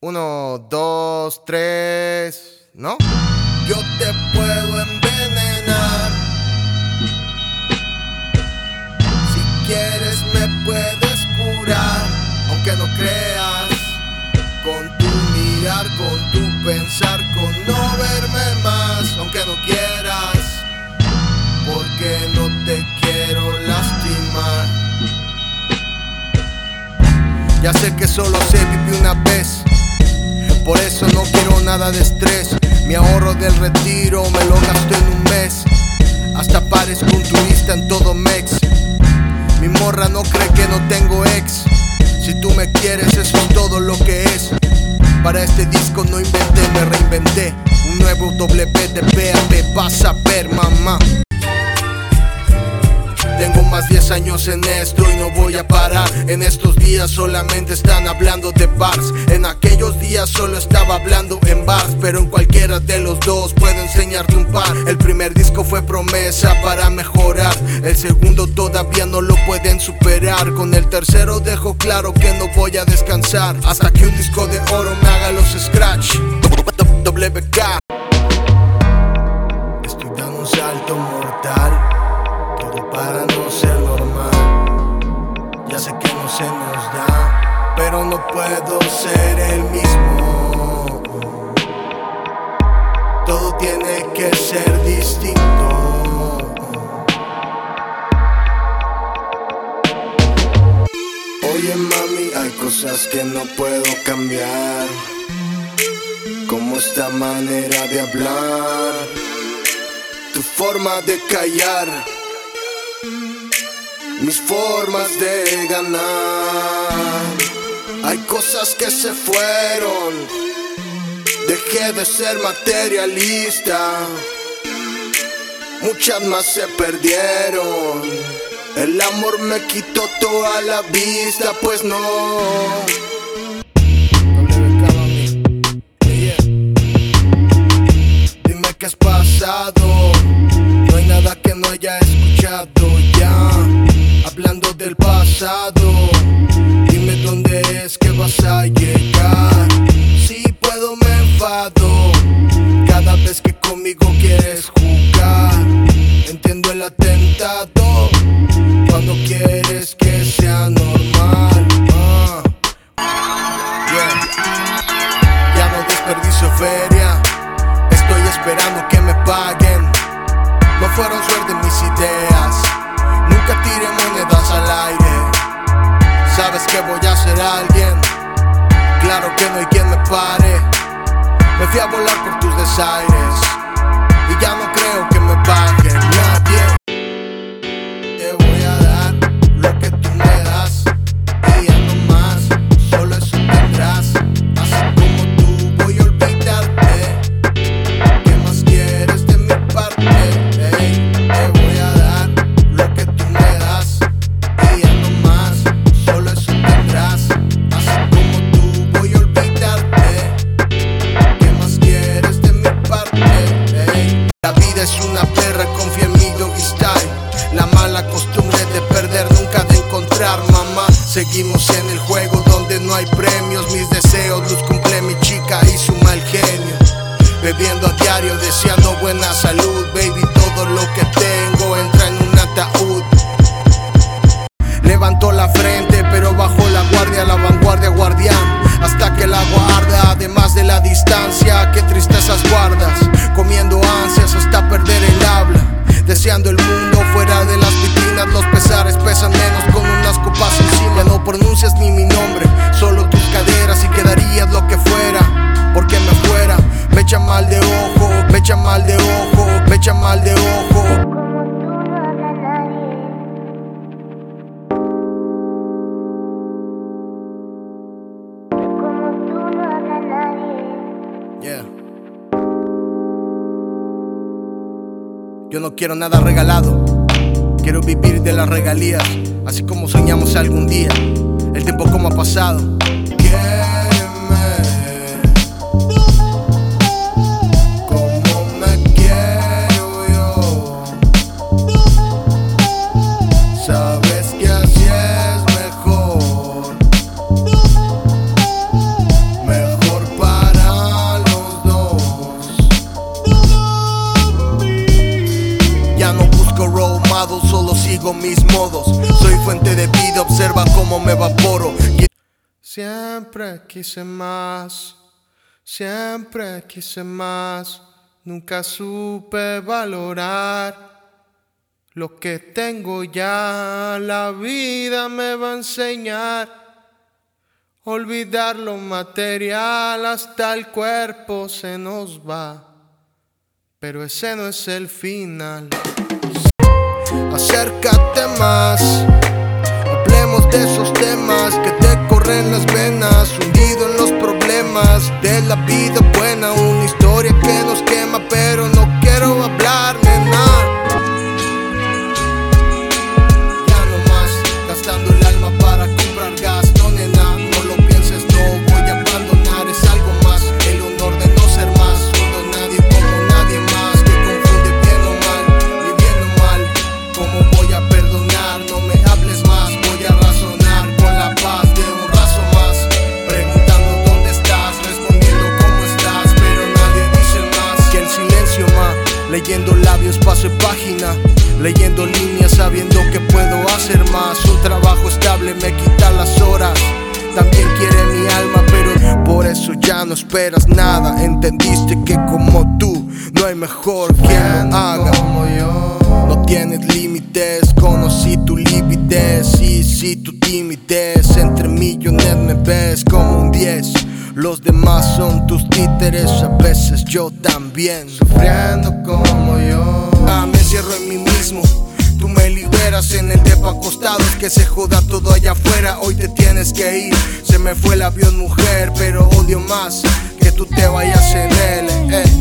Uno, dos, tres, ¿no? Yo te puedo envenenar. Si quieres me puedes curar, aunque no creas. Con tu mirar, con tu pensar, Ya sé que solo se vive una vez. Por eso no quiero nada de estrés. Mi ahorro del retiro me lo gasto en un mes. Hasta parezco un turista en todo Mex. Mi morra no cree que no tengo ex. Si tú me quieres, eso es todo lo que es. Para este disco no inventé, me reinventé. Un nuevo WTP, vas a ver, mamá. Tengo más 10 años en esto y no voy a parar. En estos días solamente están hablando de bars. En aquellos días solo estaba hablando en bars, pero en cualquiera de los dos puedo enseñarte un par. El primer disco fue promesa para mejorar. El segundo todavía no lo pueden superar. Con el tercero dejo claro que no voy a descansar hasta que un disco de oro me haga los scratch. WK. Puedo ser el mismo. Todo tiene que ser distinto. Oye mami, hay cosas que no puedo cambiar. Como esta manera de hablar, tu forma de callar, mis formas de ganar. Cosas que se fueron, dejé de ser materialista, muchas más se perdieron. El amor me quitó toda la vista, pues no. Dime qué has pasado. No hay nada que no haya escuchado ya. Hablando del pasado. Que vas a llegar. Si puedo, me enfado. Cada vez que conmigo quieres jugar. Entiendo el atentado. Cuando quieres que sea normal. Ah. Yeah. Ya no desperdicio feria. Estoy esperando que me paguen. No fueron suerte mis ideas. Sabes que voy a ser alguien. Claro que no hay quien me pare. Me fui a volar por tus desaires. La vida es una perra, confía en mi doggy style. La mala costumbre de perder, nunca de encontrar, mamá. Seguimos en el juego donde no hay premios. Mis deseos los cumple mi chica y su mal genio. Bebiendo a diario, deseando buena salud, distancia, qué tristezas guardas. Comiendo ansias hasta perder el habla. Deseando el mundo fuera de las vitrinas, los pesares pesan menos con unas copas encima. No pronuncias ni mi nombre, solo tus caderas y quedarías lo que fuera. Porque me fuera, me echa mal de ojo, me echa mal de ojo, me echa mal de ojo. Yeah. Yo no quiero nada regalado. Quiero vivir de las regalías, así como soñamos algún día. El tiempo como ha pasado. Mis modos. Soy fuente de vida, observa cómo me evaporo. Siempre quise más, siempre quise más. Nunca supe valorar lo que tengo ya. La vida me va a enseñar. Olvidar lo material hasta el cuerpo se nos va. Pero ese no es el final. Acércate más. Hablemos de esos temas que te corren las venas. Hundido en los problemas de la vida buena. Labios, paso página. Leyendo líneas, sabiendo que puedo hacer más. Un trabajo estable me quita las horas. También quiere mi alma, pero por eso ya no esperas nada. Entendiste que como tú no hay mejor quien lo haga. como yo. No tienes límites, conocí tu lividez y si tu timidez entre millones me ves como un 10. Los demás son tus títeres, a veces yo también. Sufriendo como yo. Ah, me cierro en mí mismo. Tú me liberas en el depa acostado, es que se joda todo allá afuera. Hoy te tienes que ir. Se me fue el avión, mujer, pero odio más que tú te vayas en él. eh, eh.